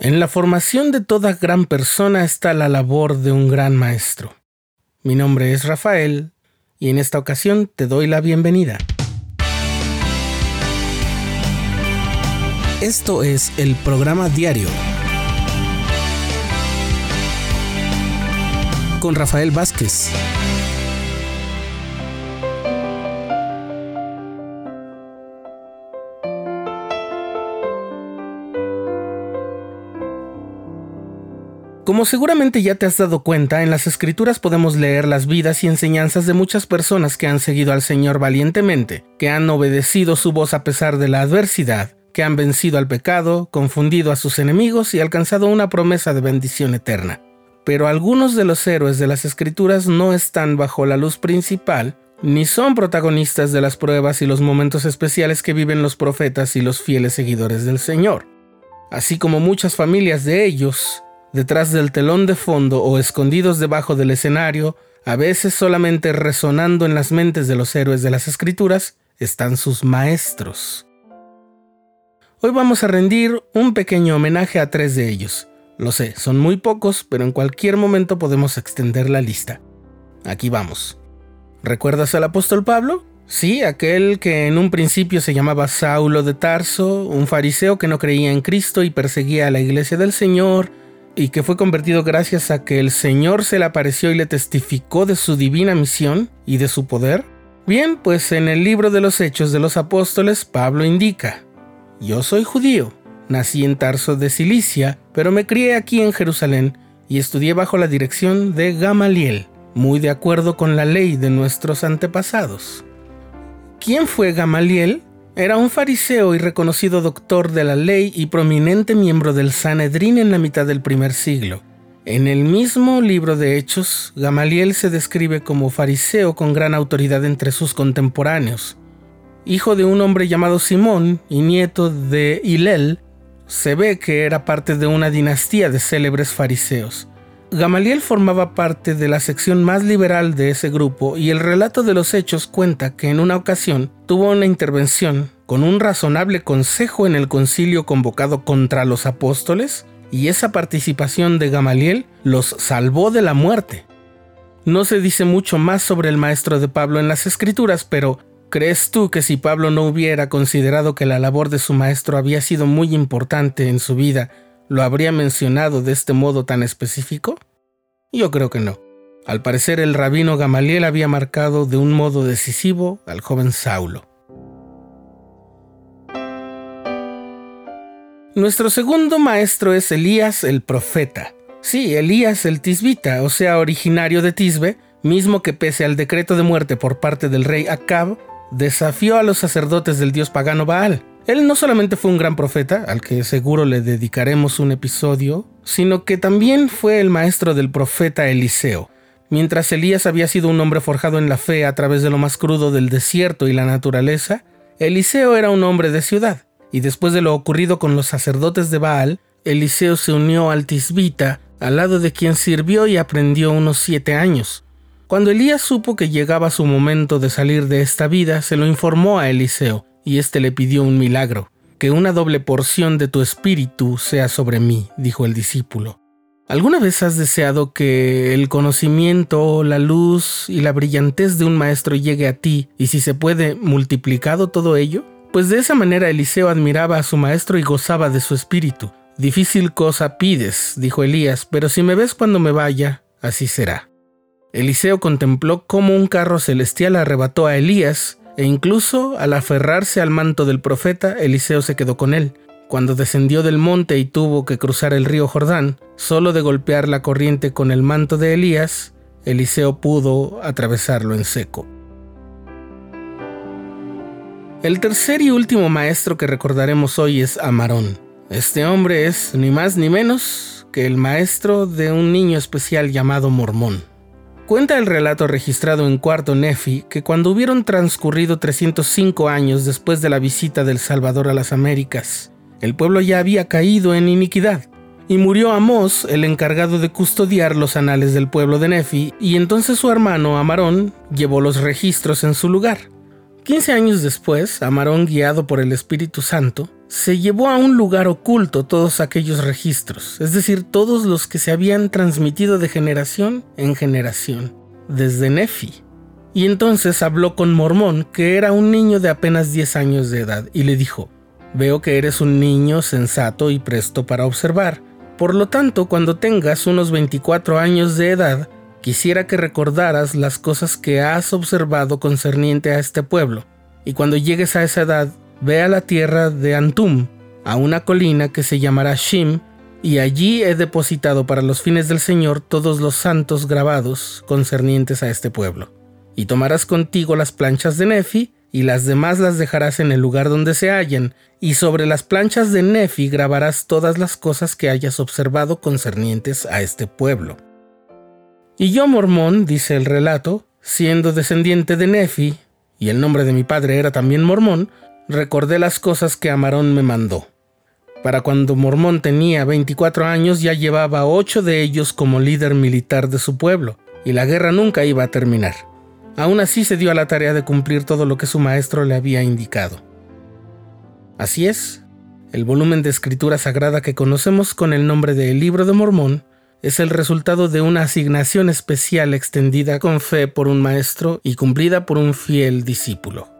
En la formación de toda gran persona está la labor de un gran maestro. Mi nombre es Rafael y en esta ocasión te doy la bienvenida. Esto es el programa diario con Rafael Vázquez. Como seguramente ya te has dado cuenta, en las escrituras podemos leer las vidas y enseñanzas de muchas personas que han seguido al Señor valientemente, que han obedecido su voz a pesar de la adversidad, que han vencido al pecado, confundido a sus enemigos y alcanzado una promesa de bendición eterna. Pero algunos de los héroes de las escrituras no están bajo la luz principal, ni son protagonistas de las pruebas y los momentos especiales que viven los profetas y los fieles seguidores del Señor. Así como muchas familias de ellos, detrás del telón de fondo o escondidos debajo del escenario, a veces solamente resonando en las mentes de los héroes de las escrituras, están sus maestros. Hoy vamos a rendir un pequeño homenaje a tres de ellos. Lo sé, son muy pocos, pero en cualquier momento podemos extender la lista. Aquí vamos. ¿Recuerdas al apóstol Pablo? Sí, aquel que en un principio se llamaba Saulo de Tarso, un fariseo que no creía en Cristo y perseguía a la iglesia del Señor, y que fue convertido gracias a que el Señor se le apareció y le testificó de su divina misión y de su poder? Bien, pues en el libro de los Hechos de los Apóstoles, Pablo indica, Yo soy judío, nací en Tarso de Cilicia, pero me crié aquí en Jerusalén y estudié bajo la dirección de Gamaliel, muy de acuerdo con la ley de nuestros antepasados. ¿Quién fue Gamaliel? Era un fariseo y reconocido doctor de la ley y prominente miembro del Sanedrín en la mitad del primer siglo. En el mismo libro de Hechos, Gamaliel se describe como fariseo con gran autoridad entre sus contemporáneos. Hijo de un hombre llamado Simón y nieto de Hilel, se ve que era parte de una dinastía de célebres fariseos. Gamaliel formaba parte de la sección más liberal de ese grupo y el relato de los hechos cuenta que en una ocasión tuvo una intervención con un razonable consejo en el concilio convocado contra los apóstoles y esa participación de Gamaliel los salvó de la muerte. No se dice mucho más sobre el maestro de Pablo en las escrituras, pero ¿crees tú que si Pablo no hubiera considerado que la labor de su maestro había sido muy importante en su vida, lo habría mencionado de este modo tan específico? Yo creo que no. Al parecer el rabino Gamaliel había marcado de un modo decisivo al joven Saulo. Nuestro segundo maestro es Elías el profeta. Sí, Elías el tisbita, o sea, originario de Tisbe, mismo que pese al decreto de muerte por parte del rey Acab, desafió a los sacerdotes del dios pagano Baal. Él no solamente fue un gran profeta, al que seguro le dedicaremos un episodio, sino que también fue el maestro del profeta Eliseo. Mientras Elías había sido un hombre forjado en la fe a través de lo más crudo del desierto y la naturaleza, Eliseo era un hombre de ciudad, y después de lo ocurrido con los sacerdotes de Baal, Eliseo se unió al Tisbita, al lado de quien sirvió y aprendió unos siete años. Cuando Elías supo que llegaba su momento de salir de esta vida, se lo informó a Eliseo, y éste le pidió un milagro. Que una doble porción de tu espíritu sea sobre mí, dijo el discípulo. ¿Alguna vez has deseado que el conocimiento, la luz y la brillantez de un maestro llegue a ti y si se puede multiplicado todo ello? Pues de esa manera Eliseo admiraba a su maestro y gozaba de su espíritu. Difícil cosa pides, dijo Elías, pero si me ves cuando me vaya, así será. Eliseo contempló cómo un carro celestial arrebató a Elías e incluso al aferrarse al manto del profeta, Eliseo se quedó con él. Cuando descendió del monte y tuvo que cruzar el río Jordán, solo de golpear la corriente con el manto de Elías, Eliseo pudo atravesarlo en seco. El tercer y último maestro que recordaremos hoy es Amarón. Este hombre es ni más ni menos que el maestro de un niño especial llamado Mormón. Cuenta el relato registrado en Cuarto Nefi que cuando hubieron transcurrido 305 años después de la visita del Salvador a las Américas, el pueblo ya había caído en iniquidad, y murió Amós, el encargado de custodiar los anales del pueblo de Nefi, y entonces su hermano Amarón llevó los registros en su lugar. Quince años después, Amarón, guiado por el Espíritu Santo, se llevó a un lugar oculto todos aquellos registros, es decir, todos los que se habían transmitido de generación en generación, desde Nefi. Y entonces habló con Mormón, que era un niño de apenas 10 años de edad, y le dijo, Veo que eres un niño sensato y presto para observar. Por lo tanto, cuando tengas unos 24 años de edad, quisiera que recordaras las cosas que has observado concerniente a este pueblo. Y cuando llegues a esa edad, ve a la tierra de Antum, a una colina que se llamará Shim, y allí he depositado para los fines del Señor todos los santos grabados concernientes a este pueblo. Y tomarás contigo las planchas de Nefi, y las demás las dejarás en el lugar donde se hallen, y sobre las planchas de Nefi grabarás todas las cosas que hayas observado concernientes a este pueblo. Y yo, mormón, dice el relato, siendo descendiente de Nefi, y el nombre de mi padre era también mormón, recordé las cosas que Amarón me mandó. Para cuando Mormón tenía 24 años ya llevaba ocho de ellos como líder militar de su pueblo, y la guerra nunca iba a terminar. Aún así se dio a la tarea de cumplir todo lo que su maestro le había indicado. Así es, el volumen de escritura sagrada que conocemos con el nombre de El Libro de Mormón es el resultado de una asignación especial extendida con fe por un maestro y cumplida por un fiel discípulo.